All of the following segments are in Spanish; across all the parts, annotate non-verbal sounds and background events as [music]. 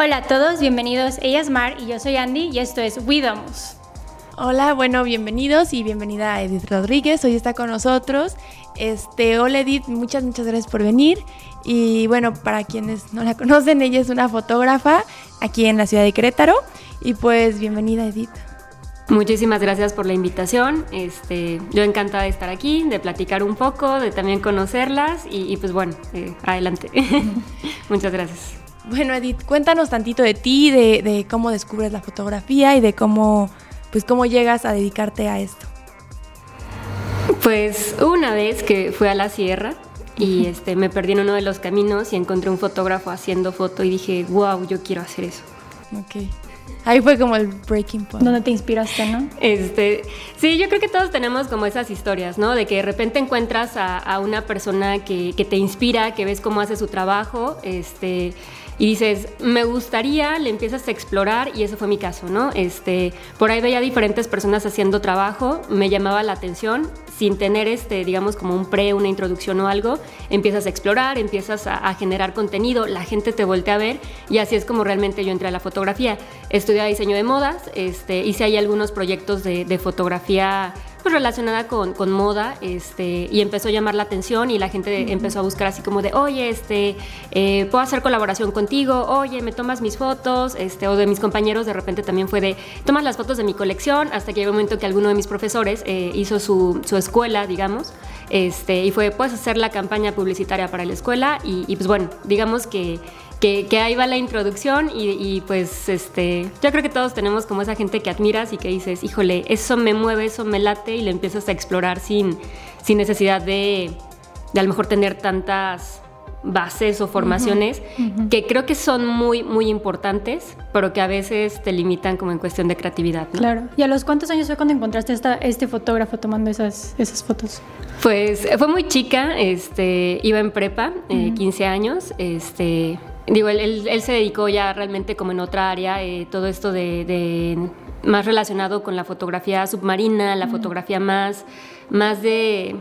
Hola a todos, bienvenidos. Ella es Mar y yo soy Andy y esto es Widomus. Hola, bueno, bienvenidos y bienvenida a Edith Rodríguez. Hoy está con nosotros. Este, hola Edith, muchas, muchas gracias por venir. Y bueno, para quienes no la [laughs] conocen, ella es una fotógrafa aquí en la ciudad de Querétaro. Y pues bienvenida Edith. Muchísimas gracias por la invitación. Este, yo encantada de estar aquí, de platicar un poco, de también conocerlas y, pues bueno, eh, adelante. [laughs] Muchas gracias. Bueno, Edith, cuéntanos tantito de ti, de, de, cómo descubres la fotografía y de cómo, pues, cómo llegas a dedicarte a esto. Pues una vez que fui a la sierra y este, me perdí en uno de los caminos y encontré un fotógrafo haciendo foto y dije, wow, yo quiero hacer eso. Ok. Ahí fue como el breaking point. ¿Dónde te inspiraste, no? Este, sí, yo creo que todos tenemos como esas historias, ¿no? De que de repente encuentras a, a una persona que, que, te inspira, que ves cómo hace su trabajo, este, y dices, me gustaría, le empiezas a explorar y ese fue mi caso, ¿no? Este, por ahí veía diferentes personas haciendo trabajo, me llamaba la atención, sin tener este, digamos, como un pre, una introducción o algo, empiezas a explorar, empiezas a, generar contenido, la gente te voltea a ver y así es como realmente yo entré a la fotografía. Estudié diseño de modas, este, hice ahí algunos proyectos de fotografía pues, relacionada con, con, moda este, y empezó a llamar la atención y la gente uh -huh. empezó a buscar así como de, oye, este, eh, puedo hacer colaboración contigo, oye, me tomas mis fotos, este, o de mis compañeros de repente también fue de, tomas las fotos de mi colección, hasta que llegó un momento que alguno de mis profesores eh, hizo su, su, escuela, digamos, este, y fue, puedes hacer la campaña publicitaria para la escuela y, y pues bueno, digamos que que, que, ahí va la introducción y, y, pues este, yo creo que todos tenemos como esa gente que admiras y que dices, híjole, eso me mueve, eso me late y lo empiezas a explorar sin, sin necesidad de, de a lo mejor tener tantas bases o formaciones uh -huh. Uh -huh. que creo que son muy, muy importantes, pero que a veces te limitan como en cuestión de creatividad. ¿no? Claro. ¿Y a los cuántos años fue cuando encontraste esta, este fotógrafo tomando esas, esas fotos? Pues fue muy chica, este, iba en prepa, uh -huh. eh, 15 años, este, digo, él, él, él, se dedicó ya realmente como en otra área, eh, todo esto de, de, más relacionado con la fotografía submarina, la mm. fotografía más, más de,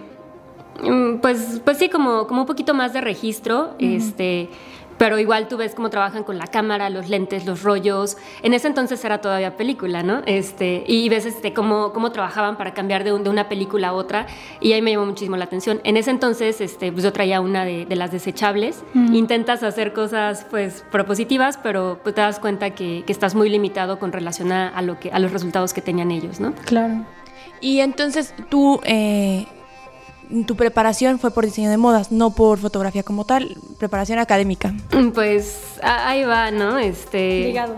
mm, pues, pues sí, como, como un poquito más de registro, mm. este, pero igual tú ves cómo trabajan con la cámara, los lentes, los rollos. En ese entonces era todavía película, ¿no? Este, y ves este, cómo, cómo trabajaban para cambiar de, un, de, una película a otra. Y ahí me llamó muchísimo la atención. En ese entonces este, pues yo traía una de, de las desechables. Mm. Intentas hacer cosas pues propositivas, pero pues, te das cuenta que, que, estás muy limitado con relación a, a, lo que, a los resultados que tenían ellos, ¿no? Claro. Y entonces tú... Eh tu preparación fue por diseño de modas, no por fotografía como tal, preparación académica. [laughs] Pues ahí va, ¿no? Este, Ligado.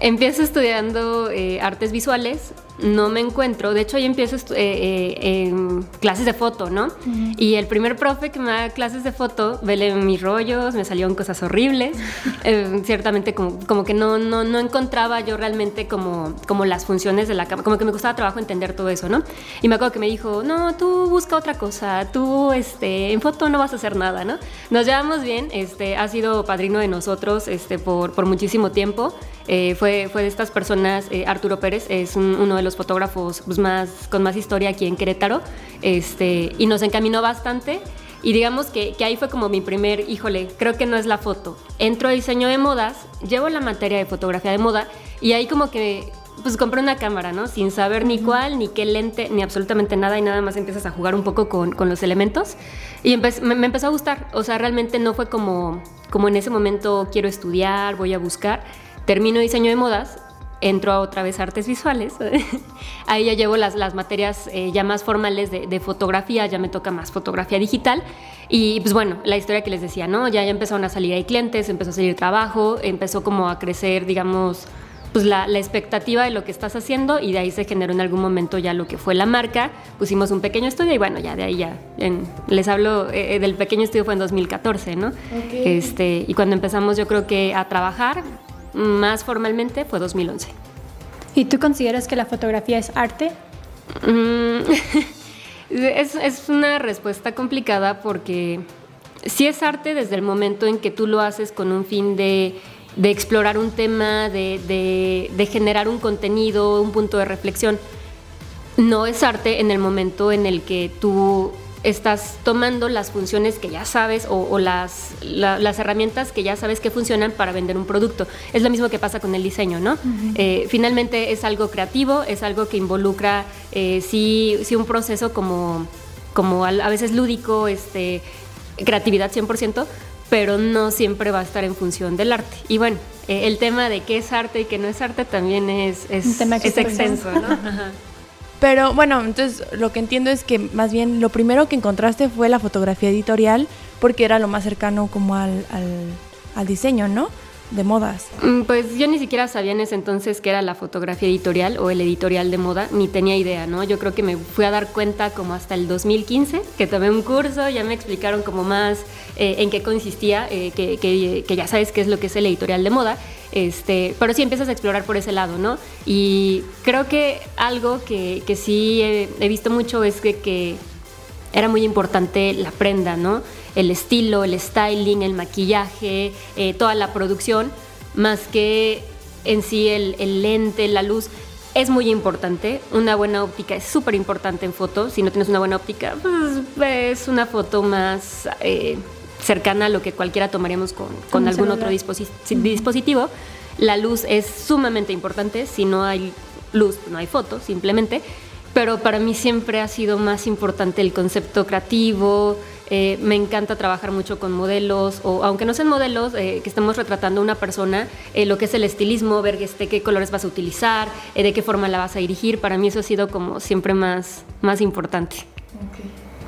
Empiezo estudiando eh, artes visuales, no me encuentro, de hecho ahí empiezo eh, eh, en clases de foto, ¿no? Uh -huh. Y el primer profe que me da clases de foto, vele mis rollos, me salieron cosas horribles, [laughs] eh, ciertamente como, como, que no, no, no encontraba yo realmente como, como las funciones de la cámara, como que me costaba trabajo entender todo eso, ¿no? Y me acuerdo que me dijo, no, tú busca otra cosa, tú este, en foto no vas a hacer nada, ¿no? Nos llevamos bien, este, ha sido padrino de nosotros este, por, por muchísimo tiempo, eh, fue, fue de estas personas, eh, Arturo Pérez es un, uno de los fotógrafos pues, más, con más historia aquí en Querétaro este, y nos encaminó bastante. Y digamos que, que, ahí fue como mi primer, híjole, creo que no es la foto. Entro a diseño de modas, llevo la materia de fotografía de moda y ahí como que pues compré una cámara, ¿no? Sin saber ni cuál, ni qué lente, ni absolutamente nada y nada más empiezas a jugar un poco con, con los elementos. Y me, me, empezó a gustar, o sea, realmente no fue como, como en ese momento quiero estudiar, voy a buscar termino diseño de modas, entro a otra vez artes visuales. [laughs] Ahí ya llevo las, las materias eh, ya más formales de, de, fotografía, ya me toca más fotografía digital. Y pues bueno, la historia que les decía, ¿no? Ya, ya empezaron a salir ahí clientes, empezó a salir trabajo, empezó como a crecer, digamos, pues la, la, expectativa de lo que estás haciendo y de ahí se generó en algún momento ya lo que fue la marca. Pusimos un pequeño estudio y bueno, ya de ahí ya, en, les hablo eh, del pequeño estudio fue en 2014, ¿no? Okay. Este, y cuando empezamos yo creo que a trabajar, más formalmente fue 2011. ¿Y tú consideras que la fotografía es arte? Mm, [laughs] es, es, una respuesta complicada porque sí es arte desde el momento en que tú lo haces con un fin de, de explorar un tema, de, de, de, generar un contenido, un punto de reflexión. No es arte en el momento en el que tú estás tomando las funciones que ya sabes o, las, las herramientas que ya sabes que funcionan para vender un producto. Es lo mismo que pasa con el diseño, ¿no? Eh, finalmente es algo creativo, es algo que involucra eh, sí, sí un proceso como, como a, veces lúdico, este, creatividad 100%, pero no siempre va a estar en función del arte. Y bueno, eh, el tema de qué es arte y qué no es arte también es, es, es extenso, ¿no? [laughs] Pero bueno, entonces lo que entiendo es que más bien lo primero que encontraste fue la fotografía editorial porque era lo más cercano como al, al, diseño, ¿no? De modas? Mm, pues yo ni siquiera sabía en ese entonces que era la fotografía editorial o el editorial de moda, ni tenía idea, ¿no? Yo creo que me fui a dar cuenta como hasta el 2015, que tomé un curso, ya me explicaron como más eh, en qué consistía, eh, que, ya sabes qué es lo que es el editorial de moda, este, pero sí empiezas a explorar por ese lado, ¿no? Y creo que algo que, que sí he, visto mucho es que, que, era muy importante la prenda, ¿no? El estilo, el styling, el maquillaje, eh, toda la producción, más que en sí el, el lente, la luz es muy importante. Una buena óptica es súper importante en fotos. Si no tienes una buena óptica, pues es una foto más eh, cercana a lo que cualquiera tomaríamos con, con algún otro dispositivo. La luz es sumamente importante, si no hay luz no hay foto, simplemente, pero para mí siempre ha sido más importante el concepto creativo, eh, me encanta trabajar mucho con modelos, o aunque no sean modelos, eh, que estemos retratando a una persona, eh, lo que es el estilismo, ver este, qué colores vas a utilizar, de qué forma la vas a dirigir, para mí eso ha sido como siempre más, más importante.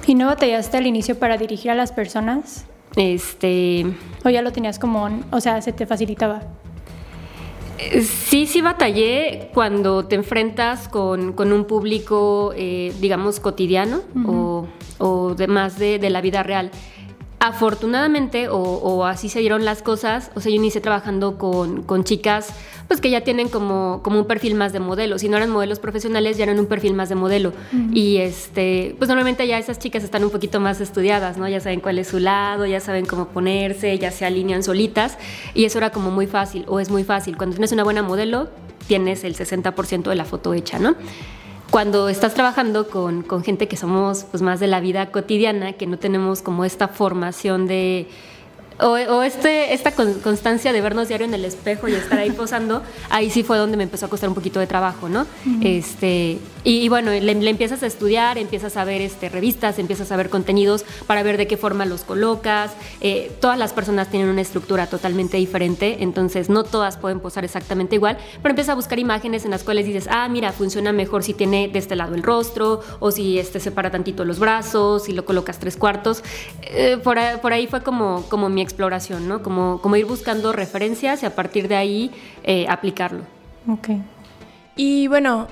¿Y no batallaste al inicio para dirigir a las personas? Este... ¿O ya lo tenías como, o sea, se te facilitaba? Sí, sí batallé cuando te enfrentas con, un público, eh, digamos, cotidiano o, o de más de, de la vida real. Afortunadamente, o, así se dieron las cosas, o sea, yo inicié trabajando con, con, chicas pues que ya tienen como, como un perfil más de modelo. Si no eran modelos profesionales, ya eran un perfil más de modelo. Y este, pues normalmente ya esas chicas están un poquito más estudiadas, ¿no? Ya saben cuál es su lado, ya saben cómo ponerse, ya se alinean solitas. Y eso era como muy fácil, o es muy fácil. Cuando tienes una buena modelo, tienes el 60% de la foto hecha, ¿no? Cuando estás trabajando con, con, gente que somos pues, más de la vida cotidiana, que no tenemos como esta formación de o, este, esta constancia de vernos diario en el espejo y estar ahí [laughs] posando, ahí sí fue donde me empezó a costar un poquito de trabajo, ¿no? este, y, bueno, le, empiezas a estudiar, empiezas a ver este, revistas, empiezas a ver contenidos para ver de qué forma los colocas. Eh, todas las personas tienen una estructura totalmente diferente, entonces no todas pueden posar exactamente igual, pero empiezas a buscar imágenes en las cuales dices, ah, mira, funciona mejor si tiene de este lado el rostro, o si este separa tantito los brazos, si lo colocas tres cuartos. Eh, por, ahí fue como, como mi exploración, ¿no? Como, como ir buscando referencias y a partir de ahí eh, aplicarlo. Ok. Y bueno,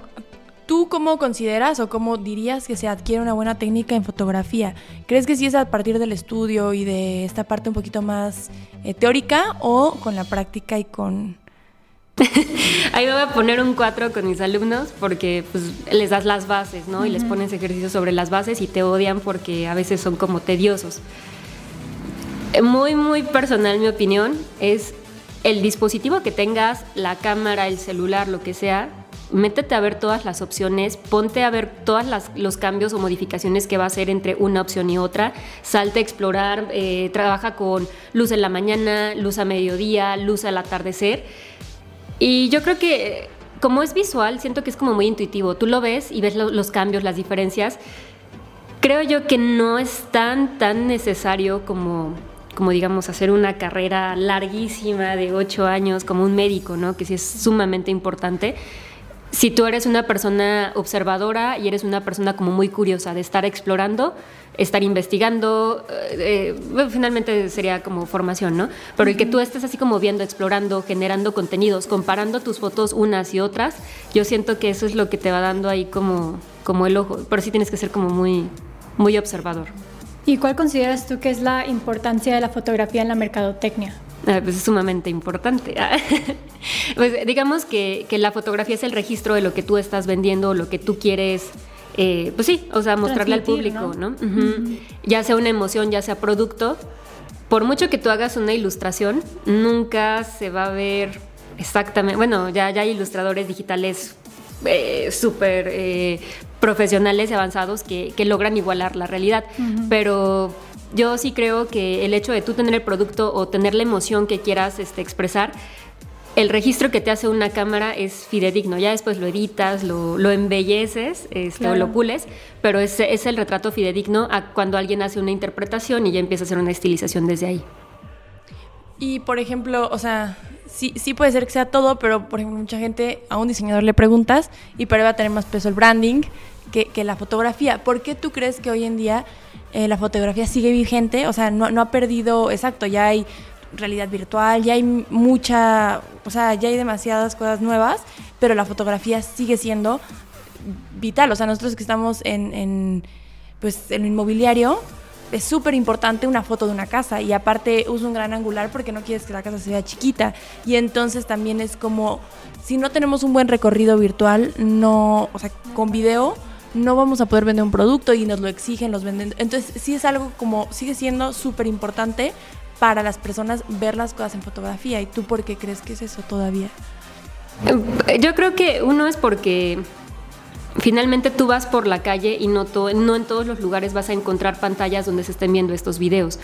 ¿Tú cómo consideras o cómo dirías que se adquiere una buena técnica en fotografía? ¿Crees que sí es a partir del estudio y de esta parte un poquito más eh, teórica o con la práctica y con... [laughs] Ahí voy a poner un 4 con mis alumnos porque pues, les das las bases, ¿no? Y les pones ejercicios sobre las bases y te odian porque a veces son como tediosos. Muy, muy personal mi opinión es el dispositivo que tengas, la cámara, el celular, lo que sea, métete a ver todas las opciones, ponte a ver todos los cambios o modificaciones que va a hacer entre una opción y otra, salte a explorar, eh, trabaja con luz en la mañana, luz a mediodía, luz al atardecer. Y yo creo que como es visual, siento que es como muy intuitivo. Tú lo ves y ves los cambios, las diferencias. Creo yo que no es tan, tan necesario como como digamos hacer una carrera larguísima de ocho años como un médico, ¿no? Que sí es sumamente importante si tú eres una persona observadora y eres una persona como muy curiosa de estar explorando, estar investigando, eh, eh, finalmente sería como formación, ¿no? Pero el que tú estés así como viendo, explorando, generando contenidos, comparando tus fotos unas y otras, yo siento que eso es lo que te va dando ahí como, como el ojo, pero sí tienes que ser como muy, muy observador. ¿Y cuál consideras tú que es la importancia de la fotografía en la mercadotecnia? Ah, pues es sumamente importante. [laughs] pues digamos que, la fotografía es el registro de lo que tú estás vendiendo, lo que tú quieres, eh, pues sí, o sea, mostrarle al público, ¿no? Ya sea una emoción, ya sea producto. Por mucho que tú hagas una ilustración, nunca se va a ver exactamente. Bueno, ya, ya hay ilustradores digitales eh, súper eh, profesionales y avanzados que, que, logran igualar la realidad. Pero yo sí creo que el hecho de tú tener el producto o tener la emoción que quieras este, expresar, el registro que te hace una cámara es fidedigno. Ya después lo editas, lo, lo embelleces este, o lo pules, pero es, es el retrato fidedigno a cuando alguien hace una interpretación y ya empieza a hacer una estilización desde ahí. Y por ejemplo, o sea, sí, sí puede ser que sea todo, pero por ejemplo, mucha gente a un diseñador le preguntas y para él va a tener más peso el branding que, que la fotografía. ¿Por qué tú crees que hoy en día eh, la fotografía sigue vigente? O sea, no, no ha perdido, exacto, ya hay realidad virtual, ya hay mucha, o sea, ya hay demasiadas cosas nuevas, pero la fotografía sigue siendo vital. O sea, nosotros que estamos en, en pues, en lo inmobiliario, es súper importante una foto de una casa y aparte uso un gran angular porque no quieres que la casa se vea chiquita y entonces también es como si no tenemos un buen recorrido virtual no o sea con video no vamos a poder vender un producto y nos lo exigen los venden. Entonces sí es algo como sigue siendo súper importante para las personas ver las cosas en fotografía. Y tú por qué crees que es eso todavía yo creo que uno es porque finalmente tú vas por la calle y no, no en todos los lugares vas a encontrar pantallas donde se estén viendo estos videos.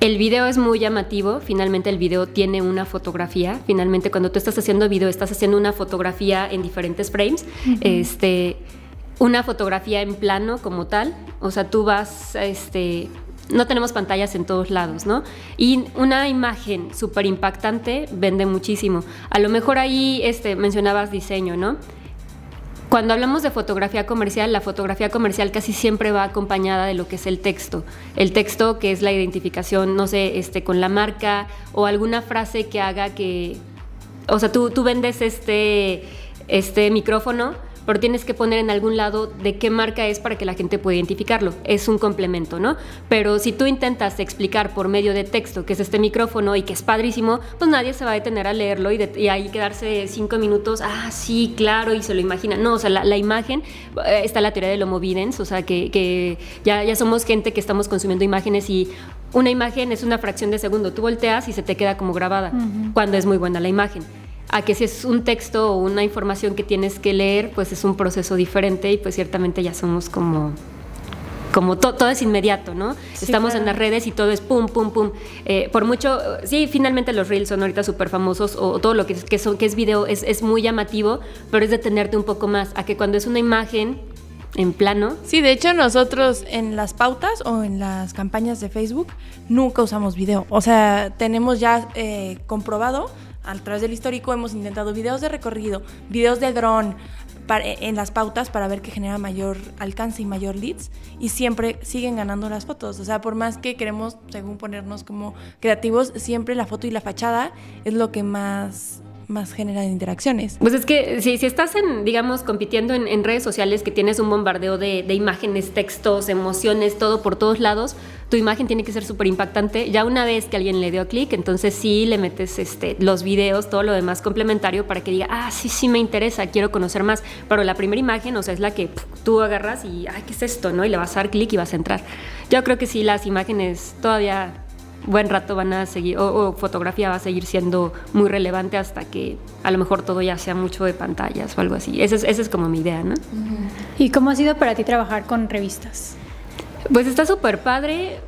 El video es muy llamativo, finalmente el video tiene una fotografía, finalmente cuando tú estás haciendo video estás haciendo una fotografía en diferentes frames, este, una fotografía en plano como tal, o sea, tú vas, este, no tenemos pantallas en todos lados, ¿no? Y una imagen súper impactante vende muchísimo. A lo mejor ahí este, mencionabas diseño, ¿no? Cuando hablamos de fotografía comercial, la fotografía comercial casi siempre va acompañada de lo que es el texto. El texto que es la identificación, no sé, este, con la marca o alguna frase que haga que, o sea, tú, tú vendes este, este micrófono pero tienes que poner en algún lado de qué marca es para que la gente pueda identificarlo. Es un complemento, ¿no? Pero si tú intentas explicar por medio de texto que es este micrófono y que es padrísimo, pues nadie se va a detener a leerlo y, ahí quedarse cinco minutos, ah, sí, claro, y se lo imagina. No, o sea, la, imagen, eh, está la teoría del homo videns, o sea, que, ya, ya somos gente que estamos consumiendo imágenes y una imagen es una fracción de segundo. Tú volteas y se te queda como grabada, cuando es muy buena la imagen a que si es un texto o una información que tienes que leer, pues es un proceso diferente y pues ciertamente ya somos como como todo es inmediato, ¿no? Estamos en las redes y todo es pum, pum, pum. Eh, por mucho, sí, finalmente los reels son ahorita súper famosos o, todo lo que, que, son, que es video es, es, muy llamativo, pero es detenerte un poco más a que cuando es una imagen en plano. Sí, de hecho nosotros en las pautas o en las campañas de Facebook nunca usamos video. O sea, tenemos ya eh, comprobado a través del histórico hemos intentado videos de recorrido, videos de dron en las pautas para ver que genera mayor alcance y mayor leads y siempre siguen ganando las fotos. O sea, por más que queremos, según ponernos como creativos, siempre la foto y la fachada es lo que más más genera interacciones. Pues es que si, si estás en, digamos, compitiendo en, redes sociales que tienes un bombardeo de, imágenes, textos, emociones, todo por todos lados, tu imagen tiene que ser súper impactante. Ya una vez que alguien le dio clic, entonces sí le metes este, los videos, todo lo demás complementario para que diga, ah, sí, sí me interesa, quiero conocer más. Pero la primera imagen, o sea, es la que tú agarras y, ay, ¿qué es esto? ¿no? Y le vas a dar clic y vas a entrar. Yo creo que sí, las imágenes todavía buen rato van a seguir, o, fotografía va a seguir siendo muy relevante hasta que a lo mejor todo ya sea mucho de pantallas o algo así. Esa es, es como mi idea, ¿no? ¿Y cómo ha sido para ti trabajar con revistas? Pues está súper padre.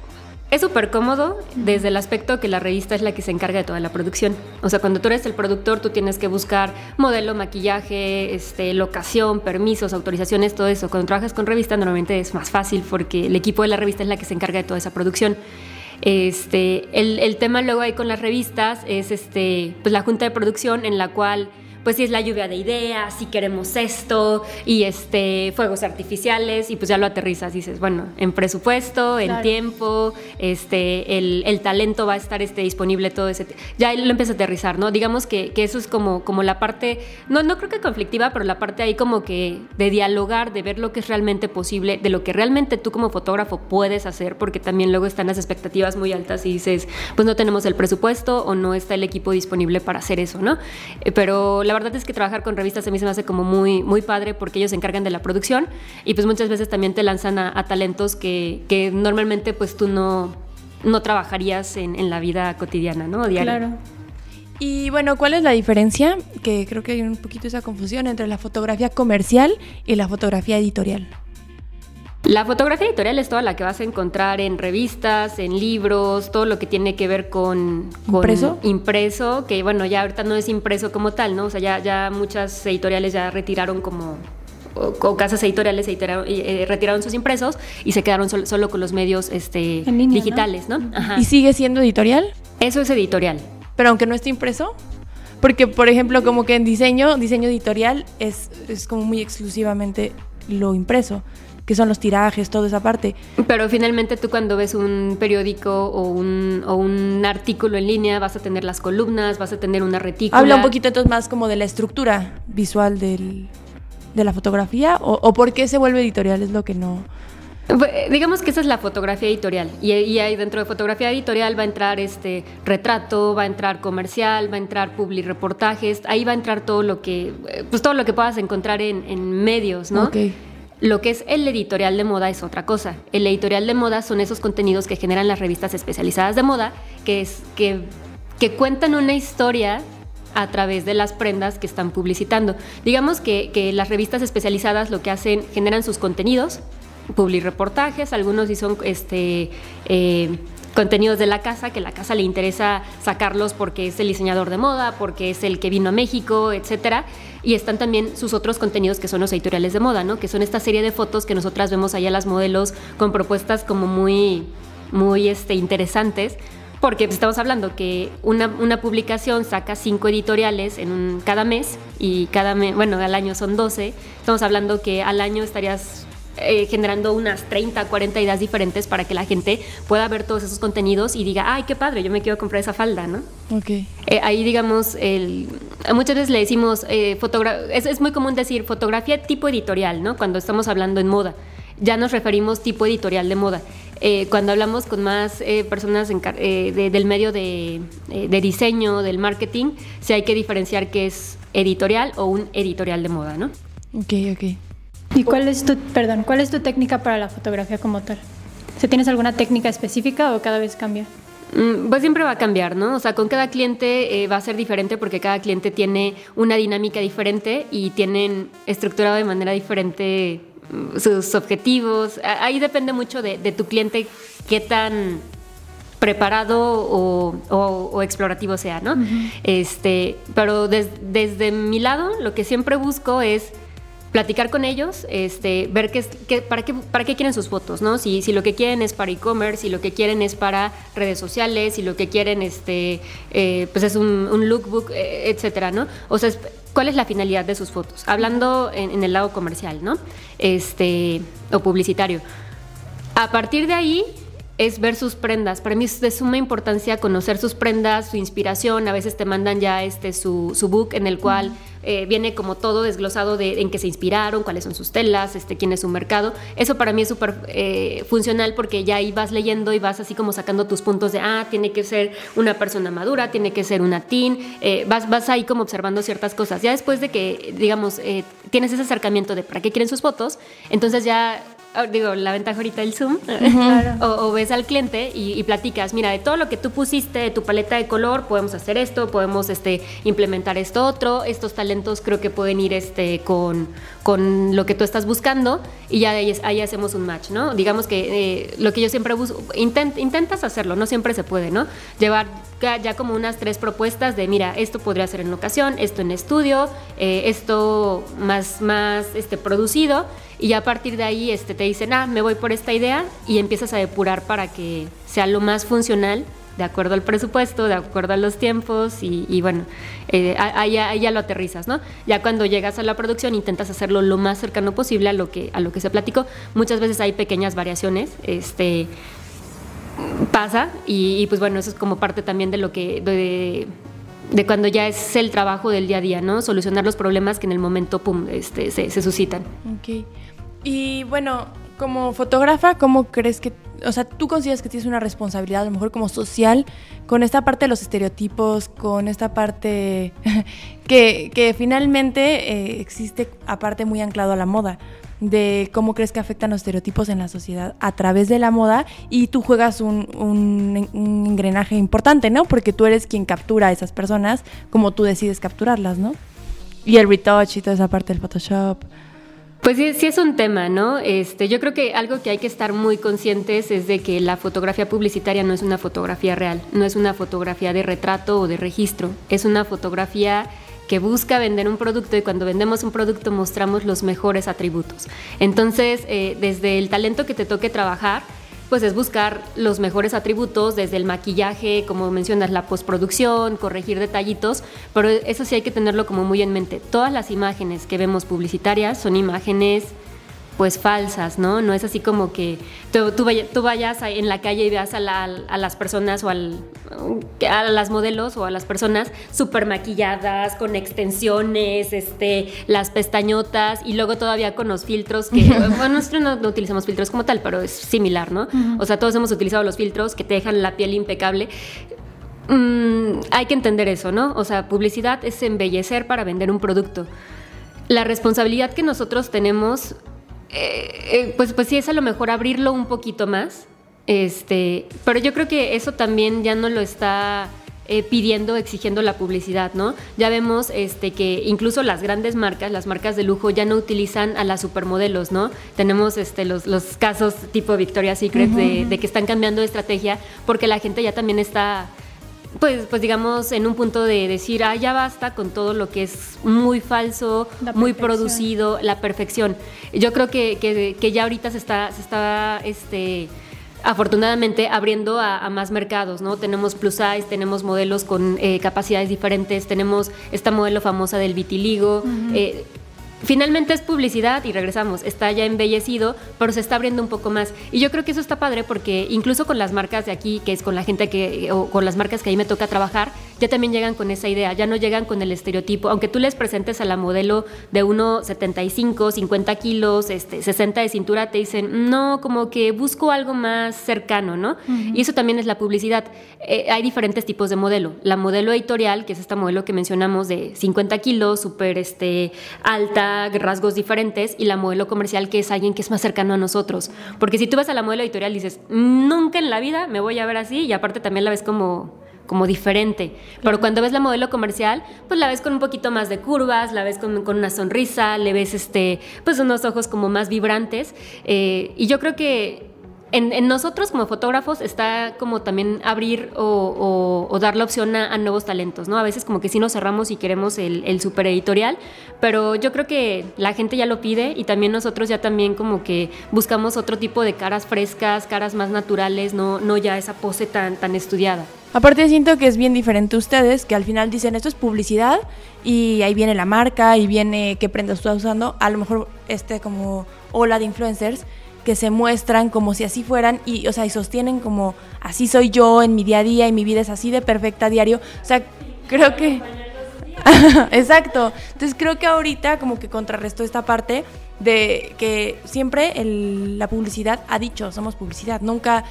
Es súper cómodo desde el aspecto que la revista es la que se encarga de toda la producción. O sea, cuando tú eres el productor, tú tienes que buscar modelo, maquillaje, este, locación, permisos, autorizaciones, todo eso. Cuando trabajas con revista normalmente es más fácil porque el equipo de la revista es la que se encarga de toda esa producción. Este, el, el, tema luego ahí con las revistas es este, pues la junta de producción en la cual pues si es la lluvia de ideas, si queremos esto, y este, fuegos artificiales, y pues ya lo aterrizas dices, bueno, en presupuesto, en tiempo, este, el, el, talento va a estar este, disponible todo ese... Ya lo empieza a aterrizar, ¿no? Digamos que, que, eso es como, como la parte, no, no creo que conflictiva, pero la parte ahí como que de dialogar, de ver lo que es realmente posible, de lo que realmente tú como fotógrafo puedes hacer, porque también luego están las expectativas muy altas y dices, pues no tenemos el presupuesto o no está el equipo disponible para hacer eso, ¿no? Eh, pero la verdad es que trabajar con revistas a mí se me hace como muy, muy padre porque ellos se encargan de la producción y pues muchas veces también te lanzan a, talentos que, que, normalmente pues tú no, no trabajarías en, la vida cotidiana, ¿no? Diaria. Claro. Y bueno, ¿cuál es la diferencia? Que creo que hay un poquito esa confusión entre la fotografía comercial y la fotografía editorial. La fotografía editorial es toda la que vas a encontrar en revistas, en libros, todo lo que tiene que ver con, ¿Impreso? impreso, que bueno, ya ahorita no es impreso como tal, ¿no? O sea, ya, ya muchas editoriales ya retiraron como o, casas editoriales eh, retiraron sus impresos y se quedaron solo con los medios este, digitales, ¿no? ¿Y sigue siendo editorial? Eso es editorial. Pero aunque no esté impreso. Porque, por ejemplo, como que en diseño, diseño editorial es, es como muy exclusivamente lo impreso que son los tirajes, toda esa parte. Pero finalmente tú cuando ves un periódico o un, o un artículo en línea vas a tener las columnas, vas a tener una retícula. Habla un poquito entonces más como de la estructura visual del, de la fotografía o, o por qué se vuelve editorial es lo que no... Digamos que esa es la fotografía editorial y, ahí dentro de fotografía editorial va a entrar este retrato, va a entrar comercial, va a entrar publi reportajes, ahí va a entrar todo lo que pues todo lo que puedas encontrar en, en medios, ¿no? Okay. Lo que es el editorial de moda es otra cosa. El editorial de moda son esos contenidos que generan las revistas especializadas de moda, que es que, cuentan una historia a través de las prendas que están publicitando. Digamos que, las revistas especializadas lo que hacen, generan sus contenidos, reportajes, algunos sí son este, eh, contenidos de la casa, que la casa le interesa sacarlos porque es el diseñador de moda, porque es el que vino a México, etcétera. Y están también sus otros contenidos que son los editoriales de moda, ¿no? Que son esta serie de fotos que nosotras vemos allá las modelos con propuestas como muy, muy este, interesantes. Porque estamos hablando que una, una, publicación saca cinco editoriales en un, cada mes y cada mes, bueno, al año son 12. Estamos hablando que al año estarías eh, generando unas 30, 40 ideas diferentes para que la gente pueda ver todos esos contenidos y diga, ay, qué padre, yo me quiero comprar esa falda, ¿no? Ok. Eh, ahí, digamos, el, muchas veces le decimos, eh, es, es muy común decir fotografía tipo editorial, ¿no? Cuando estamos hablando en moda. Ya nos referimos tipo editorial de moda. Eh, cuando hablamos con más personas del medio de, de, diseño, del marketing, sí hay que diferenciar qué es editorial o un editorial de moda, ¿no? Ok, ok. ¿Y cuál es tu, perdón, cuál es tu técnica para la fotografía como tal? ¿Tienes alguna técnica específica o cada vez cambia? Mm, pues siempre va a cambiar, ¿no? O sea, con cada cliente eh, va a ser diferente porque cada cliente tiene una dinámica diferente y tienen estructurado de manera diferente mm, sus objetivos. Ahí depende mucho de, tu cliente qué tan preparado o, explorativo sea, ¿no? este, pero desde mi lado, lo que siempre busco es platicar con ellos, este, ver qué, qué, para, qué, para qué quieren sus fotos, ¿no? Si, si lo que quieren es para e-commerce, si lo que quieren es para redes sociales, si lo que quieren este, eh, pues es un, lookbook, eh, etcétera, ¿no? O sea, ¿cuál es la finalidad de sus fotos? Hablando en, en, el lado comercial, ¿no? Este, o publicitario. A partir de ahí, es ver sus prendas. Para mí es de suma importancia conocer sus prendas, su inspiración. A veces te mandan ya este su, su book en el cual eh, viene como todo desglosado de en qué se inspiraron, cuáles son sus telas, este, quién es su mercado. Eso para mí es súper eh, funcional porque ya ahí vas leyendo y vas así como sacando tus puntos de, ah, tiene que ser una persona madura, tiene que ser una teen. Eh, vas, vas ahí como observando ciertas cosas. Ya después de que, digamos, tienes ese acercamiento de para qué quieren sus fotos, entonces ya digo, la ventaja ahorita del Zoom, [laughs] o, ves al cliente y, platicas, mira, de todo lo que tú pusiste, de tu paleta de color, podemos hacer esto, podemos este, implementar esto otro, estos talentos creo que pueden ir este, con, con lo que tú estás buscando y ya ahí, ahí hacemos un match, ¿no? Digamos que eh, lo que yo siempre busco, intentas hacerlo, no siempre se puede, ¿no? Llevar ya como unas tres propuestas de, mira, esto podría ser en locación, esto en estudio, eh, esto más, más este, producido y ya a partir de ahí este, te dicen, ah, me voy por esta idea y empiezas a depurar para que sea lo más funcional de acuerdo al presupuesto, de acuerdo a los tiempos y, bueno, eh, ahí, ya lo aterrizas, ¿no? Ya cuando llegas a la producción intentas hacerlo lo más cercano posible a lo que, a lo que se platicó. Muchas veces hay pequeñas variaciones, este, pasa y, pues bueno, eso es como parte también de lo que... De, cuando ya es el trabajo del día a día, ¿no? Solucionar los problemas que en el momento, pum, este, se, se suscitan. Ok. Y bueno, como fotógrafa, ¿cómo crees que, o sea, tú consideras que tienes una responsabilidad, a lo mejor como social, con esta parte de los estereotipos, con esta parte [laughs] que, finalmente eh, existe aparte muy anclado a la moda? de cómo crees que afectan los estereotipos en la sociedad a través de la moda y tú juegas un, un, un engranaje importante, ¿no? Porque tú eres quien captura a esas personas como tú decides capturarlas, ¿no? Y el retouch y toda esa parte del Photoshop. Pues sí, sí, es un tema, ¿no? Este, yo creo que algo que hay que estar muy conscientes es de que la fotografía publicitaria no es una fotografía real, no es una fotografía de retrato o de registro, es una fotografía que busca vender un producto y cuando vendemos un producto mostramos los mejores atributos. Entonces, eh, desde el talento que te toque trabajar, pues es buscar los mejores atributos desde el maquillaje, como mencionas, la postproducción, corregir detallitos, pero eso sí hay que tenerlo como muy en mente. Todas las imágenes que vemos publicitarias son imágenes pues falsas, ¿no? No es así como que tú, tú, vayas en la calle y veas a, las personas o al, a las modelos o a las personas súper maquilladas, con extensiones, este, las pestañotas y luego todavía con los filtros que, [laughs] bueno, nosotros no, utilizamos filtros como tal, pero es similar, ¿no? O sea, todos hemos utilizado los filtros que te dejan la piel impecable. Mm, hay que entender eso, ¿no? O sea, publicidad es embellecer para vender un producto. La responsabilidad que nosotros tenemos eh, pues, pues sí es a lo mejor abrirlo un poquito más. Este, pero yo creo que eso también ya no lo está eh, pidiendo, exigiendo la publicidad, ¿no? Ya vemos este, que incluso las grandes marcas, las marcas de lujo, ya no utilizan a las supermodelos, ¿no? Tenemos este, los, los casos tipo Victoria's Secret de, que están cambiando de estrategia porque la gente ya también está pues, pues digamos, en un punto de decir, ah, ya basta con todo lo que es muy falso, muy producido, la perfección. Yo creo que, que, ya ahorita se está, se está este, afortunadamente abriendo a, más mercados, ¿no? Tenemos plus size, tenemos modelos con eh, capacidades diferentes, tenemos esta modelo famosa del vitiligo. Finalmente es publicidad y regresamos, está ya embellecido, pero se está abriendo un poco más. Y yo creo que eso está padre porque incluso con las marcas de aquí, que es con la gente que, o con las marcas que ahí me toca trabajar, ya también llegan con esa idea, ya no llegan con el estereotipo. Aunque tú les presentes a la modelo de 1,75, 50 kilos, este, 60 de cintura, te dicen, no, como que busco algo más cercano, ¿no? Y eso también es la publicidad. Eh, hay diferentes tipos de modelo. La modelo editorial, que es esta modelo que mencionamos de 50 kilos, súper este, alta, rasgos diferentes y la modelo comercial que es alguien que es más cercano a nosotros. Porque si tú vas a la modelo editorial dices, nunca en la vida me voy a ver así y aparte también la ves como como diferente. Pero cuando ves la modelo comercial, pues la ves con un poquito más de curvas, la ves con, con una sonrisa, le ves este, pues unos ojos como más vibrantes. Eh, y yo creo que en, nosotros como fotógrafos está como también abrir o, dar la opción a, nuevos talentos, ¿no? A veces como que sí nos cerramos y queremos el, super editorial, pero yo creo que la gente ya lo pide y también nosotros ya también como que buscamos otro tipo de caras frescas, caras más naturales, no, no ya esa pose tan, tan estudiada. Aparte siento que es bien diferente ustedes, que al final dicen esto es publicidad y ahí viene la marca y viene qué prenda estás usando, a lo mejor este como ola de influencers que se muestran como si así fueran y, o sea, y sostienen como así soy yo en mi día a día y mi vida es así de perfecta a diario. O sea, creo que... [laughs] Exacto. Entonces creo que ahorita como que contrarrestó esta parte de que siempre la publicidad ha dicho, somos publicidad, nunca,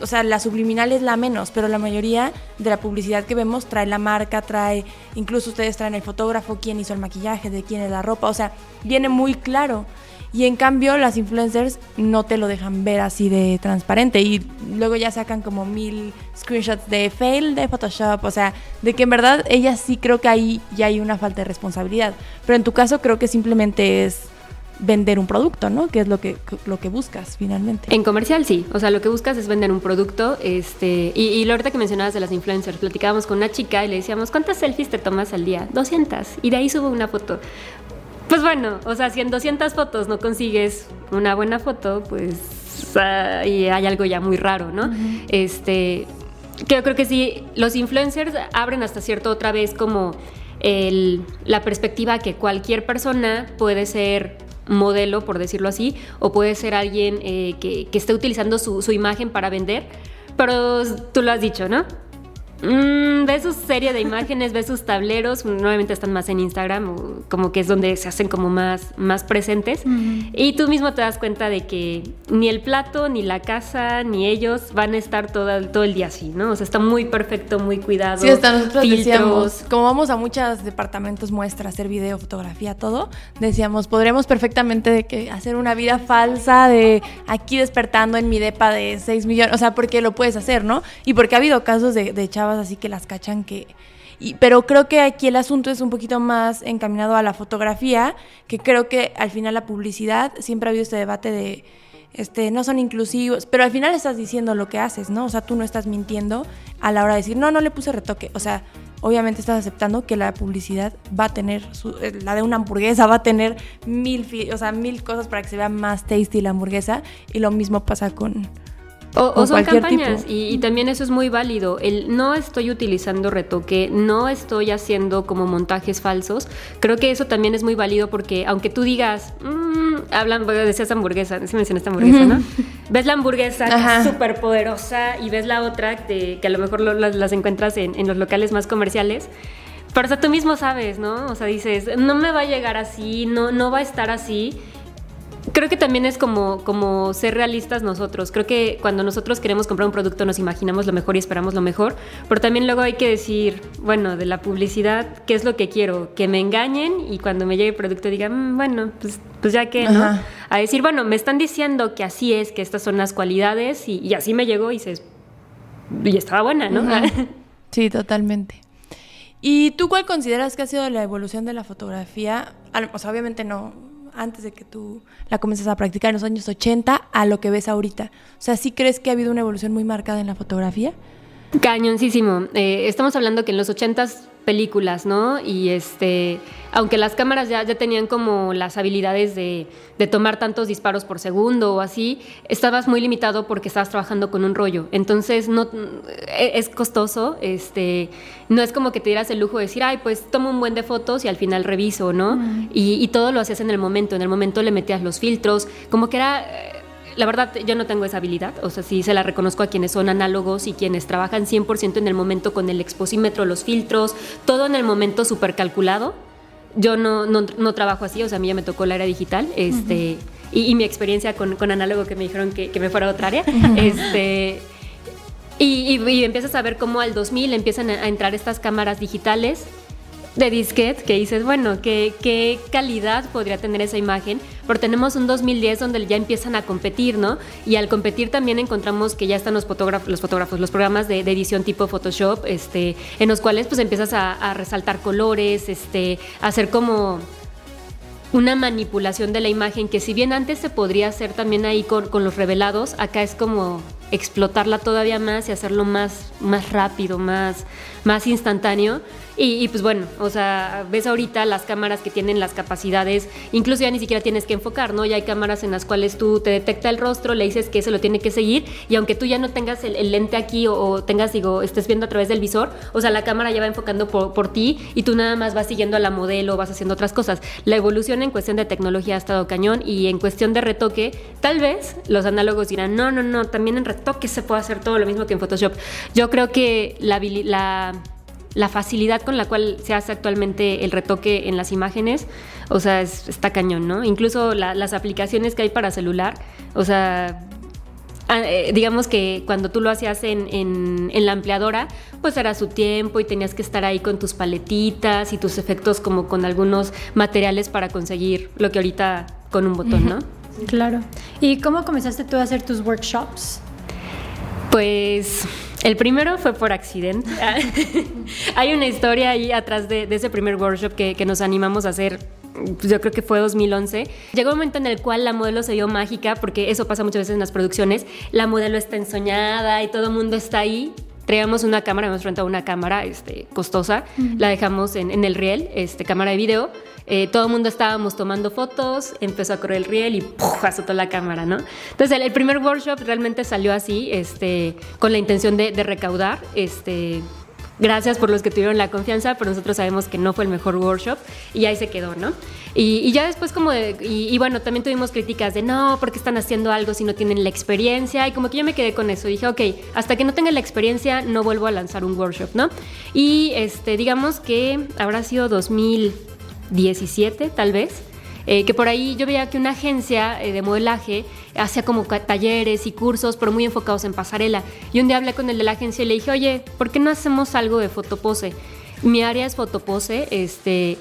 o sea, la subliminal es la menos, pero la mayoría de la publicidad que vemos trae la marca, trae, incluso ustedes traen el fotógrafo, quién hizo el maquillaje, de quién es la ropa, o sea, viene muy claro. Y en cambio las influencers no te lo dejan ver así de transparente y luego ya sacan como mil screenshots de fail de Photoshop, o sea, de que en verdad ellas sí creo que ahí ya hay una falta de responsabilidad. Pero en tu caso creo que simplemente es vender un producto, ¿no? Que es lo que, lo que buscas finalmente. En comercial sí, o sea, lo que buscas es vender un producto, este, y, y lo que mencionabas de las influencers, platicábamos con una chica y le decíamos, ¿cuántas selfies te tomas al día? 200, y de ahí subo una foto. Pues bueno, o sea, si en 200 fotos no consigues una buena foto, pues hay algo ya muy raro, ¿no? Este, yo creo que sí, los influencers abren hasta cierto otra vez como la perspectiva que cualquier persona puede ser modelo, por decirlo así, o puede ser alguien eh, que, esté utilizando su, su imagen para vender, pero tú lo has dicho, ¿no? Mm, ves su serie de imágenes, ves sus tableros, nuevamente están más en Instagram, como que es donde se hacen como más, más presentes. Y tú mismo te das cuenta de que ni el plato, ni la casa, ni ellos van a estar todo, todo el día así, ¿no? O sea, está muy perfecto, muy cuidado. Sí, hasta nosotros decíamos, como vamos a muchos departamentos muestra, hacer video, fotografía, todo, decíamos, podremos perfectamente de que hacer una vida falsa de aquí despertando en mi depa de 6 millones, o sea, porque lo puedes hacer, ¿no? Y porque ha habido casos de, de chavas así que las cachan que... pero creo que aquí el asunto es un poquito más encaminado a la fotografía, que creo que al final la publicidad, siempre ha habido este debate de, este, no son inclusivos, pero al final estás diciendo lo que haces, ¿no? O sea, tú no estás mintiendo a la hora de decir, no, no le puse retoque. O sea, obviamente estás aceptando que la publicidad va a tener, eh, la de una hamburguesa va a tener mil, o sea, mil cosas para que se vea más tasty la hamburguesa, y lo mismo pasa con, o, son campañas y, también eso es muy válido. El no estoy utilizando retoque, no estoy haciendo como montajes falsos. Creo que eso también es muy válido porque aunque tú digas, mmm, hablan, decías hamburguesa, si mencionaste hamburguesa, ¿no? Ves la hamburguesa súper poderosa y ves la otra que, a lo mejor las, encuentras en, en los locales más comerciales. Pero o sea, tú mismo sabes, ¿no? O sea, dices, no me va a llegar así, no, no va a estar así creo que también es como, como ser realistas nosotros. Creo que cuando nosotros queremos comprar un producto nos imaginamos lo mejor y esperamos lo mejor, pero también luego hay que decir, bueno, de la publicidad, ¿qué es lo que quiero? Que me engañen y cuando me llegue el producto digan, mm, bueno, pues, pues ya que, ¿no? A decir, bueno, me están diciendo que así es, que estas son las cualidades y, así me llegó y dices, y estaba buena, ¿no? [laughs] Sí, totalmente. ¿Y tú cuál consideras que ha sido la evolución de la fotografía? O sea, obviamente no, antes de que tú la comiences a practicar en los años 80 a lo que ves ahorita? O sea, ¿sí crees que ha habido una evolución muy marcada en la fotografía? Cañoncísimo. Eh, estamos hablando que en los 80s películas, ¿no? Y este, aunque las cámaras ya, ya tenían como las habilidades de, de, tomar tantos disparos por segundo o así, estabas muy limitado porque estabas trabajando con un rollo. Entonces no e, es costoso, este, no es como que te dieras el lujo de decir, ay, pues tomo un buen de fotos y al final reviso, ¿no? y, y, todo lo hacías en el momento, en el momento le metías los filtros, como que era la verdad yo no tengo esa habilidad, o sea, sí se la reconozco a quienes son análogos y quienes trabajan 100% en el momento con el exposímetro, los filtros, todo en el momento súper calculado. Yo no, no, trabajo así, o sea, a mí ya me tocó la era digital, este, y, mi experiencia con, con, análogo que me dijeron que, que me fuera a otra área, [laughs] este... Y, y, empiezas a ver cómo al 2000 empiezan a entrar estas cámaras digitales de disquete que dices, bueno, ¿qué, ¿qué, calidad podría tener esa imagen? Pero tenemos un 2010 donde ya empiezan a competir, ¿no? Y al competir también encontramos que ya están los fotógrafos, los, fotógrafos, los programas de, edición tipo Photoshop, este, en los cuales pues empiezas a, resaltar colores, este, hacer como una manipulación de la imagen que si bien antes se podría hacer también ahí con, con los revelados, acá es como explotarla todavía más y hacerlo más, más rápido, más, más instantáneo. Y, pues bueno, o sea, ves ahorita las cámaras que tienen las capacidades, incluso ya ni siquiera tienes que enfocar, ¿no? Ya hay cámaras en las cuales tú te detecta el rostro, le dices que se lo tiene que seguir y aunque tú ya no tengas el, lente aquí o, tengas, digo, estés viendo a través del visor, o sea, la cámara ya va enfocando por, ti y tú nada más vas siguiendo a la modelo, vas haciendo otras cosas. La evolución en cuestión de tecnología ha estado cañón y en cuestión de retoque, tal vez los análogos dirán, no, no, no, también en retoque se puede hacer todo lo mismo que en Photoshop. Yo creo que la la facilidad con la cual se hace actualmente el retoque en las imágenes, o sea, está cañón, ¿no? Incluso las aplicaciones que hay para celular, o sea, ah, eh, digamos que cuando tú lo hacías en, en, la ampliadora, pues era su tiempo y tenías que estar ahí con tus paletitas y tus efectos como con algunos materiales para conseguir lo que ahorita con un botón, ¿no? Claro. ¿Y cómo comenzaste tú a hacer tus workshops? Pues el primero fue por accidente. [laughs] Hay una historia ahí atrás de, ese primer workshop que, nos animamos a hacer yo creo que fue 2011, llegó un momento en el cual la modelo se vio mágica, porque eso pasa muchas veces en las producciones, la modelo está ensoñada y todo el mundo está ahí. Traíamos una cámara, hemos rentado una cámara este, costosa, la dejamos en, en, el riel, este, cámara de video, eh, todo el mundo estábamos tomando fotos, empezó a correr el riel y ¡puf! azotó la cámara, ¿no? Entonces el, primer workshop realmente salió así, este, con la intención de, recaudar, este, gracias por los que tuvieron la confianza, pero nosotros sabemos que no fue el mejor workshop y ahí se quedó, ¿no? Y, ya después como de, y, bueno, también tuvimos críticas de no, porque están haciendo algo si no tienen la experiencia? Y como que yo me quedé con eso, dije, ok, hasta que no tenga la experiencia no vuelvo a lanzar un workshop, ¿no? Y este, digamos que habrá sido 2017 tal vez. Eh, que por ahí yo veía que una agencia eh, de modelaje hacía como talleres y cursos, pero muy enfocados en pasarela. Y un día hablé con el de la agencia y le dije, oye, ¿por qué no hacemos algo de fotopose? Mi área es fotopose, este,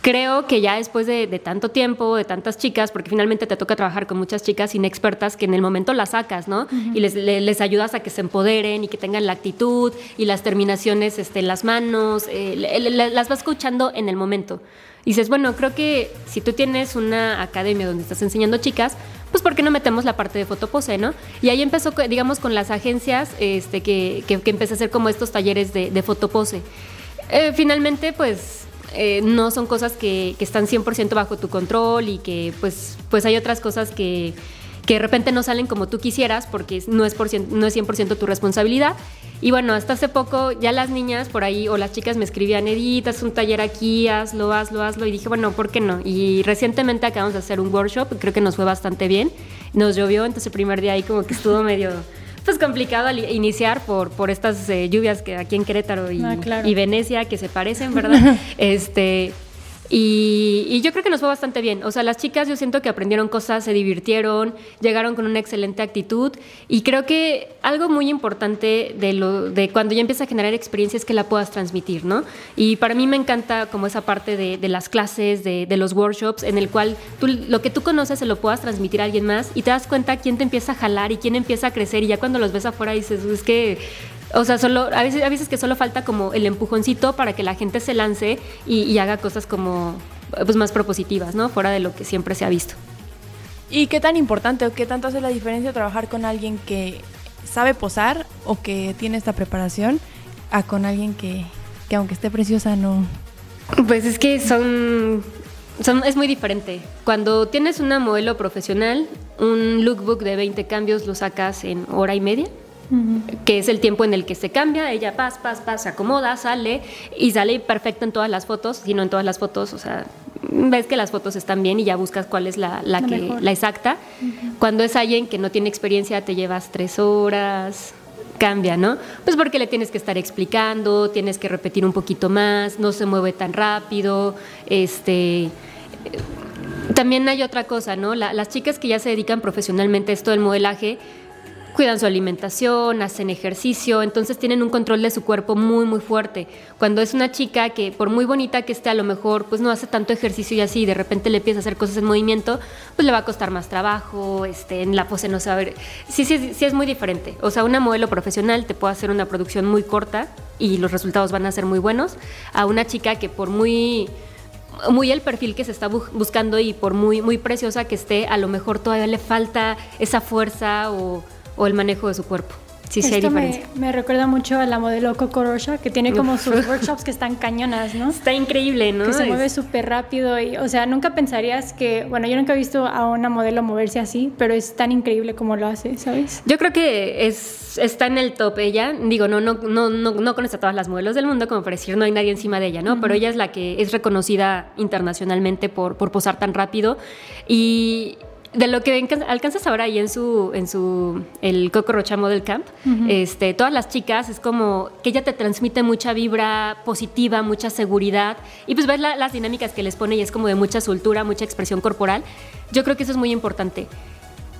creo que ya después de, tanto tiempo, de tantas chicas, porque finalmente te toca trabajar con muchas chicas inexpertas que en el momento las sacas, ¿no? Y les, ayudas a que se empoderen y que tengan la actitud y las terminaciones este, en las manos, eh, las vas escuchando en el momento. Y dices, bueno, creo que si tú tienes una academia donde estás enseñando chicas, pues ¿por qué no metemos la parte de fotopose, no? Y ahí empezó, digamos, con las agencias este, que, que, empecé a hacer como estos talleres de, fotopose. Eh, finalmente, pues eh, no son cosas que, que están 100% bajo tu control y que pues, pues hay otras cosas que, que de repente no salen como tú quisieras porque no es, por, no es 100% tu responsabilidad. Y bueno, hasta hace poco ya las niñas por ahí o las chicas me escribían, Edith, haz un taller aquí, hazlo, hazlo, hazlo. Y dije, bueno, ¿por qué no? Y recientemente acabamos de hacer un workshop, creo que nos fue bastante bien. Nos llovió, entonces el primer día ahí como que estuvo medio pues complicado al iniciar por, por estas eh, lluvias que aquí en Querétaro y, ah, y Venecia que se parecen, ¿verdad? [laughs] este, y, yo creo que nos fue bastante bien. O sea, las chicas yo siento que aprendieron cosas, se divirtieron, llegaron con una excelente actitud. Y creo que algo muy importante de, lo, de cuando ya empieza a generar experiencia es que la puedas transmitir, ¿no? Y para mí me encanta como esa parte de, las clases, de, de, los workshops, en el cual tú, lo que tú conoces se lo puedas transmitir a alguien más y te das cuenta quién te empieza a jalar y quién empieza a crecer. Y ya cuando los ves afuera dices, es que o sea, solo, a veces, a veces que solo falta como el empujoncito para que la gente se lance y, haga cosas como pues más propositivas, ¿no? Fuera de lo que siempre se ha visto. ¿Y qué tan importante o qué tanto hace la diferencia trabajar con alguien que sabe posar o que tiene esta preparación a con alguien que, que aunque esté preciosa no... Pues es que son, son, es muy diferente. Cuando tienes una modelo profesional, un lookbook de 20 cambios lo sacas en hora y media que es el tiempo en el que se cambia, ella pasa, pasa, pasa, se acomoda, sale y sale perfecto en todas las fotos, si no en todas las fotos, o sea, ves que las fotos están bien y ya buscas cuál es la, la, que, la exacta. Cuando es alguien que no tiene experiencia, te llevas tres horas, cambia, ¿no? Pues porque le tienes que estar explicando, tienes que repetir un poquito más, no se mueve tan rápido, este también hay otra cosa, ¿no? las chicas que ya se dedican profesionalmente a esto del modelaje, cuidan su alimentación, hacen ejercicio, entonces tienen un control de su cuerpo muy, muy fuerte. Cuando es una chica que por muy bonita que esté, a lo mejor pues no hace tanto ejercicio y así, de repente le empieza a hacer cosas en movimiento, pues le va a costar más trabajo, este, en la pose no se va a ver. Sí, sí, sí es muy diferente. O sea, una modelo profesional te puede hacer una producción muy corta y los resultados van a ser muy buenos, a una chica que por muy muy el perfil que se está buscando y por muy, muy preciosa que esté, a lo mejor todavía le falta esa fuerza o o el manejo de su cuerpo. Sí, sí hay diferencia. Me, recuerda mucho a la modelo Coco Rocha, que tiene como sus workshops que están cañonas, ¿no? Está increíble, ¿no? Que se mueve súper rápido y, o sea, nunca pensarías que, bueno, yo nunca he visto a una modelo moverse así, pero es tan increíble como lo hace, ¿sabes? Yo creo que es, está en el top ella. Digo, no, no, no, no, no conoce a todas las modelos del mundo, como para decir, no hay nadie encima de ella, ¿no? Pero ella es la que es reconocida internacionalmente por, por posar tan rápido y de lo que alcanzas ahora ahí en su, en su, el Coco Rocha Model Camp, este, todas las chicas es como que ella te transmite mucha vibra positiva, mucha seguridad, y pues ves las dinámicas que les pone y es como de mucha soltura, mucha expresión corporal. Yo creo que eso es muy importante.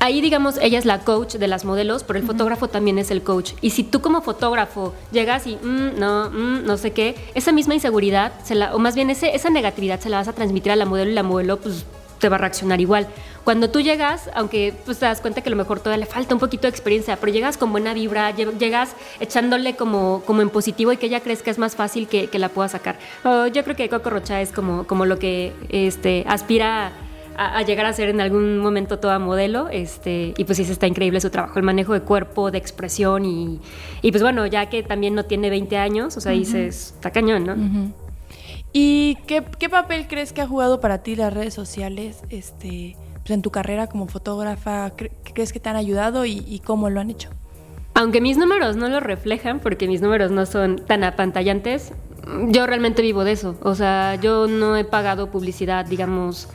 Ahí, digamos, ella es la coach de las modelos, pero el fotógrafo también es el coach. Y si tú como fotógrafo llegas y, mm, no, mm, no sé qué, esa misma inseguridad, se la, o más bien ese, esa negatividad se la vas a transmitir a la modelo y la modelo, pues te va a reaccionar igual. Cuando tú llegas, aunque pues, te das cuenta que a lo mejor todavía le falta un poquito de experiencia, pero llegas con buena vibra, llegas echándole como, como en positivo y que ella crees que es más fácil que, que la pueda sacar. yo creo que Coco Rocha es como, como lo que este, aspira a, llegar a ser en algún momento toda modelo. Este, y pues sí, está increíble su trabajo, el manejo de cuerpo, de expresión y, y pues bueno, ya que también no tiene 20 años, o sea, dices, está cañón, ¿no? ¿Y qué, papel crees que ha jugado para ti las redes sociales este, pues, en tu carrera como fotógrafa? ¿Crees que te han ayudado y, cómo lo han hecho? aunque mis números no lo reflejan, porque mis números no son tan apantallantes, yo realmente vivo de eso. O sea, yo no he pagado publicidad, digamos,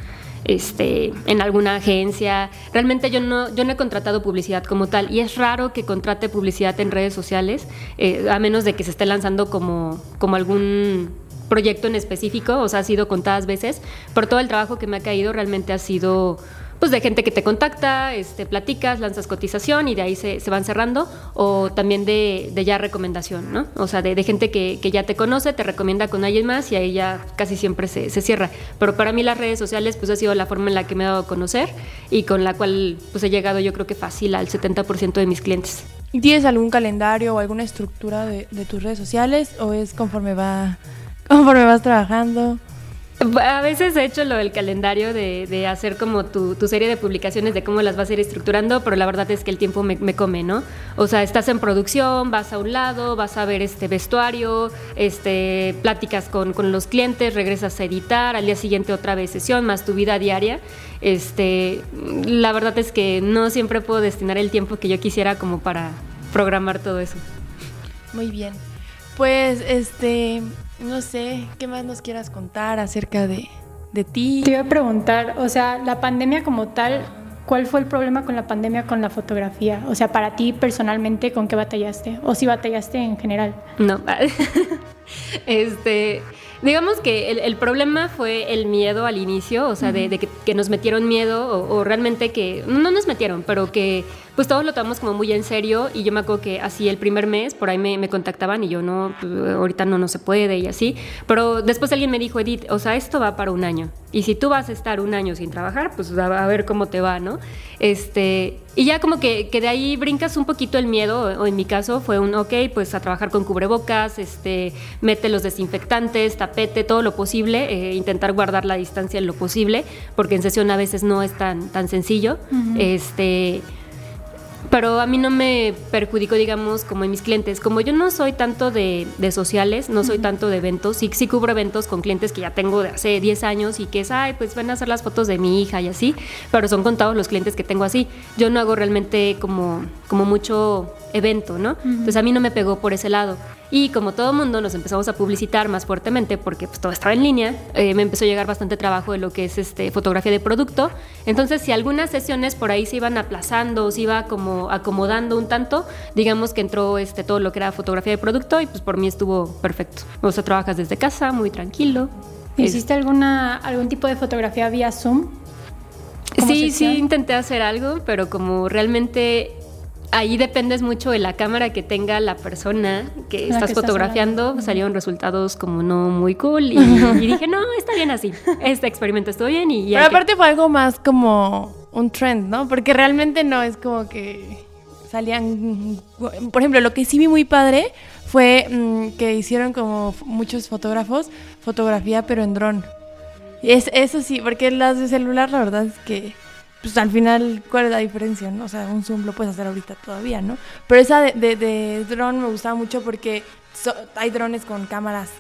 este, en alguna agencia. Realmente yo no, yo no he contratado publicidad como tal y es raro que contrate publicidad en redes sociales, eh, a menos de que se esté lanzando como, como algún proyecto en específico, o sea, ha sido contadas veces, por todo el trabajo que me ha caído realmente ha sido pues de gente que te contacta, este, platicas, lanzas cotización y de ahí se, van cerrando, o también de, ya recomendación, ¿no? O sea, de, gente que, ya te conoce, te recomienda con alguien más y ahí ya casi siempre se, cierra. Pero para mí las redes sociales pues ha sido la forma en la que me he dado a conocer y con la cual pues he llegado yo creo que fácil al 70% de mis clientes. ¿Tienes algún calendario o alguna estructura de, de tus redes sociales o es conforme va conforme vas trabajando? A veces he hecho lo del calendario de, hacer como tu, serie de publicaciones de cómo las vas a ir estructurando, pero la verdad es que el tiempo me, come, ¿no? O sea, estás en producción, vas a un lado, vas a ver este vestuario, este, pláticas con, los clientes, regresas a editar, al día siguiente otra vez sesión, más tu vida diaria. Este, la verdad es que no siempre puedo destinar el tiempo que yo quisiera como para programar todo eso. Muy bien. Pues este, no sé, ¿qué más nos quieras contar acerca de, ti? Te iba a preguntar, o sea, la pandemia como tal, ¿cuál fue el problema con la pandemia con la fotografía? O sea, para ti personalmente, ¿con qué batallaste? ¿O si batallaste en general? No, [laughs] este, digamos que el, problema fue el miedo al inicio, o sea, de, que, nos metieron miedo o, realmente que, no nos metieron, pero que pues todos lo tomamos como muy en serio y yo me acuerdo que así el primer mes por ahí me, contactaban y yo no, pues, ahorita no, no se puede y así, pero después alguien me dijo, Edith, o sea, esto va para un año y si tú vas a estar un año sin trabajar, pues a, ver cómo te va, ¿no? Este, y ya como que, que, de ahí brincas un poquito el miedo, o en mi caso fue un, ok, pues a trabajar con cubrebocas, este, mete los desinfectantes, tapete, todo lo posible, eh, intentar guardar la distancia en lo posible, porque en sesión a veces no es tan, tan sencillo. Este pero a mí no me perjudicó, digamos, como en mis clientes. Como yo no soy tanto de, sociales, no soy tanto de eventos, sí, sí cubro eventos con clientes que ya tengo de hace 10 años y que es, ay, pues van a hacer las fotos de mi hija y así, pero son contados los clientes que tengo así. Yo no hago realmente como, como mucho evento, ¿no? Entonces a mí no me pegó por ese lado. Y como todo mundo nos empezamos a publicitar más fuertemente porque pues, todo estaba en línea, eh, me empezó a llegar bastante trabajo de lo que es este, fotografía de producto. Entonces, si algunas sesiones por ahí se iban aplazando, se iba como acomodando un tanto, digamos que entró este, todo lo que era fotografía de producto y pues por mí estuvo perfecto. O sea, trabajas desde casa, muy tranquilo. ¿Hiciste alguna, algún tipo de fotografía vía Zoom? Sí, sí, intenté hacer algo, pero como realmente ahí dependes mucho de la cámara que tenga la persona que estás fotografiando. salieron resultados como no muy cool y, dije, no, está bien así. Este experimento estuvo bien y... Pero aparte fue algo más como un trend, ¿no? Porque realmente no es como que salían... Por ejemplo, lo que sí vi muy padre fue mm, que hicieron como muchos fotógrafos fotografía pero en dron. Es, eso sí, porque las de celular la verdad es que pues al final, ¿cuál es la diferencia? No? O sea, un zoom lo puedes hacer ahorita todavía, ¿no? Pero esa de, de, drone me gustaba mucho porque hay drones con cámaras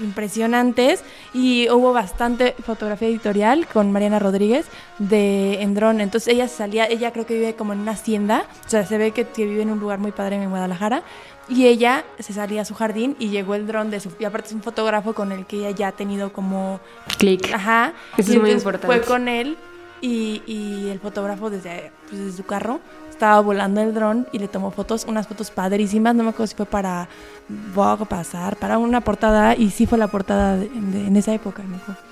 impresionantes y hubo bastante fotografía editorial con Mariana Rodríguez de en drone. Entonces ella salía, ella creo que vive como en una hacienda, o sea, se ve que, vive en un lugar muy padre en Guadalajara y ella se salía a su jardín y llegó el dron de su y aparte es un fotógrafo con el que ella ya ha tenido como clic. Ajá. Eso es muy importante. Fue con él y, y el fotógrafo desde, pues, desde su carro estaba volando el dron y le tomó fotos, unas fotos padrísimas, no me acuerdo si fue para Vogue, pasar, para una portada, y sí fue la portada en esa época, mejor.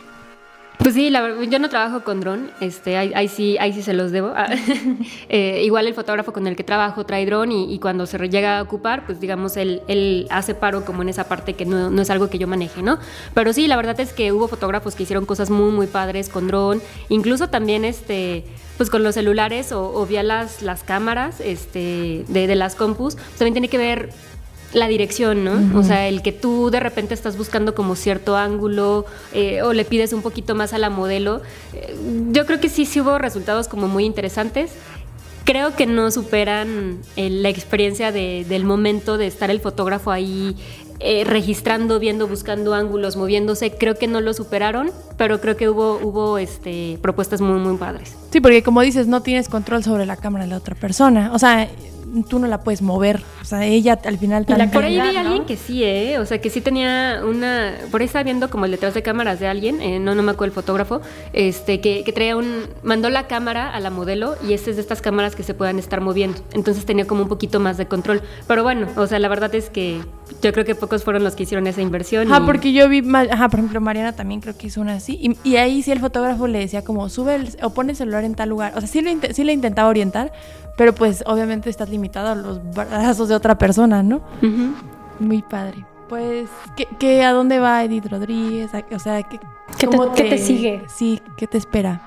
Pues sí, yo no trabajo con dron, este, ahí, sí, ahí sí se los debo. [laughs] eh, igual el fotógrafo con el que trabajo trae dron y, cuando se llega a ocupar, pues digamos, él, él, hace paro como en esa parte que no, es algo que yo maneje, ¿no? Pero sí, la verdad es que hubo fotógrafos que hicieron cosas muy, muy padres con dron, incluso también este pues con los celulares o, vía las, las cámaras este, de, de las compus, pues también tiene que ver la dirección, ¿no? O sea, el que tú de repente estás buscando como cierto ángulo eh, o le pides un poquito más a la modelo. Eh, yo creo que sí, sí hubo resultados como muy interesantes. Creo que no superan eh, la experiencia del momento de estar el fotógrafo ahí registrando, viendo, buscando ángulos, moviéndose. Creo que no lo superaron, pero creo que hubo, hubo este, propuestas muy, muy padres. Sí, porque como dices, no tienes control sobre la cámara de la otra persona. O sea, tú no la puedes mover. O sea, ella al final también. Por ahí vi a alguien que sí, ¿eh? O sea, que sí tenía una. Por ahí estaba viendo como el detrás de cámaras de alguien, eh, no, no me acuerdo el fotógrafo, este, que, que traía un. Mandó la cámara a la modelo y es de estas cámaras que se puedan estar moviendo. Entonces tenía como un poquito más de control. Pero bueno, o sea, la verdad es que yo creo que pocos fueron los que hicieron esa inversión. Ajá, porque yo vi. Ajá, por ejemplo, Mariana también creo que hizo una así. Y, y ahí sí el fotógrafo le decía como, sube el, o pone el celular en tal lugar. O sea, sí, lo, sí le intentaba orientar, pero pues obviamente estás limitado a los brazos de otra persona, ¿no? Muy padre. Pues, ¿qué, a dónde va Edith Rodríguez? O sea, ¿qué, ¿Qué te, te sigue? Sí, ¿qué te espera?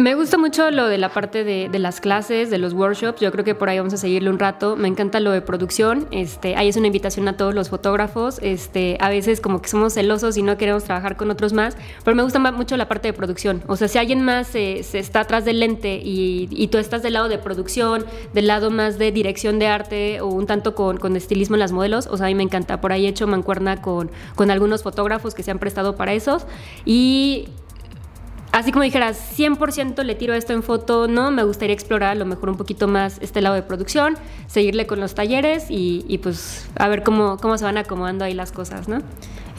Me gusta mucho lo de la parte de, las clases, de los workshops. Yo creo que por ahí vamos a seguirle un rato. Me encanta lo de producción. Este, ahí es una invitación a todos los fotógrafos. Este, a veces como que somos celosos y no queremos trabajar con otros más, pero me gusta mucho la parte de producción. O sea, si alguien más se está atrás del lente y, tú estás del lado de producción, del lado más de dirección de arte o un tanto con, con estilismo en las modelos, o sea, a mí me encanta. Por ahí he hecho mancuerna con, con algunos fotógrafos que se han prestado para esos y así como dijeras, 100% le tiro esto en foto, no, me gustaría explorar a lo mejor un poquito más este lado de producción, seguirle con los talleres y, pues a ver cómo, cómo se van acomodando ahí las cosas, ¿no?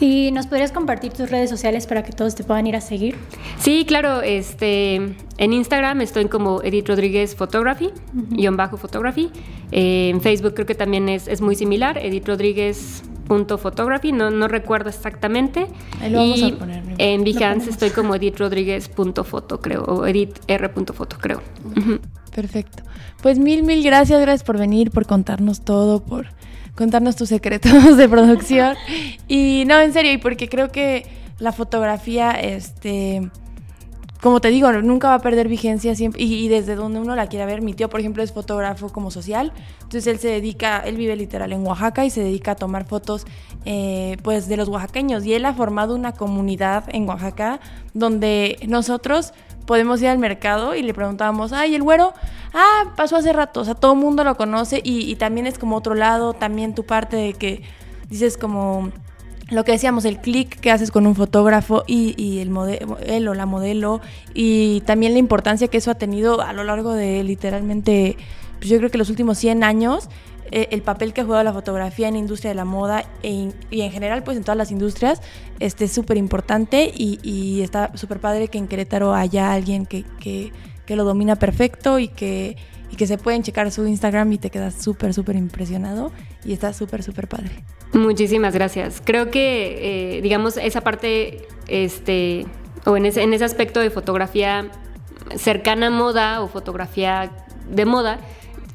¿Y nos podrías compartir tus redes sociales para que todos te puedan ir a seguir? Sí, claro, este, en Instagram estoy como Edith Rodríguez Photography, guion bajo Photography, eh, en Facebook creo que también es, es muy similar, Edith Rodríguez photography, no, no recuerdo exactamente. y en Behance estoy como edithrodríguez.foto, creo, o editr.foto, creo. Perfecto. Pues mil, mil gracias, gracias por venir, por contarnos todo, por contarnos tus secretos [laughs] de producción. [laughs] y no, en serio, y porque creo que la fotografía, este como te digo, nunca va a perder vigencia siempre, y, desde donde uno la quiera ver. Mi tío, por ejemplo, es fotógrafo como social, entonces él se dedica, él vive literal en Oaxaca y se dedica a tomar fotos eh, pues de los oaxaqueños y él ha formado una comunidad en Oaxaca donde nosotros podemos ir al mercado y le preguntábamos, ay, el güero, ah, pasó hace rato, o sea, todo el mundo lo conoce y, y también es como otro lado, también tu parte de que dices como lo que decíamos, el clic que haces con un fotógrafo y, el modelo, él o la modelo, y también la importancia que eso ha tenido a lo largo de literalmente, pues yo creo que los últimos 100 años, eh, el papel que ha jugado la fotografía en la industria de la moda e y en general pues en todas las industrias este, es súper importante y, está súper padre que en Querétaro haya alguien que, que, que lo domina perfecto y que y que se pueden checar su Instagram y te quedas súper, súper impresionado y está súper, súper padre. Muchísimas gracias. Creo que, eh, digamos, esa parte, este, o en ese, en ese aspecto de fotografía cercana a moda o fotografía de moda,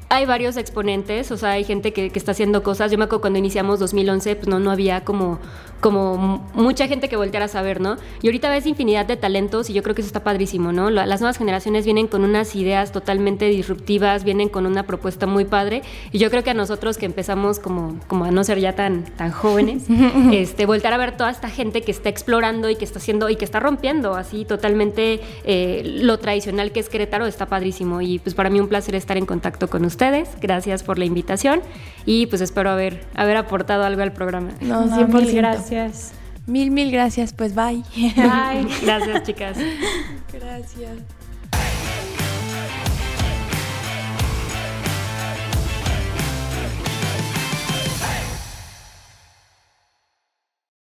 hay varios exponentes, o sea, hay gente que, que, está haciendo cosas. Yo me acuerdo cuando iniciamos 2011, pues no, no había como como mucha gente que volteara a saber, ¿no? Y ahorita ves infinidad de talentos y yo creo que eso está padrísimo, ¿no? Las nuevas generaciones vienen con unas ideas totalmente disruptivas, vienen con una propuesta muy padre y yo creo que a nosotros que empezamos como, como a no ser ya tan, tan jóvenes, [laughs] este, voltear a ver toda esta gente que está explorando y que está haciendo y que está rompiendo así totalmente eh, lo tradicional que es Querétaro está padrísimo y pues para mí un placer estar en contacto con ustedes. Gracias por la invitación y pues espero haber, haber aportado algo al programa. No, 100%. Gracias. Mil, mil gracias. Pues bye. Bye. [laughs] gracias, chicas. Gracias.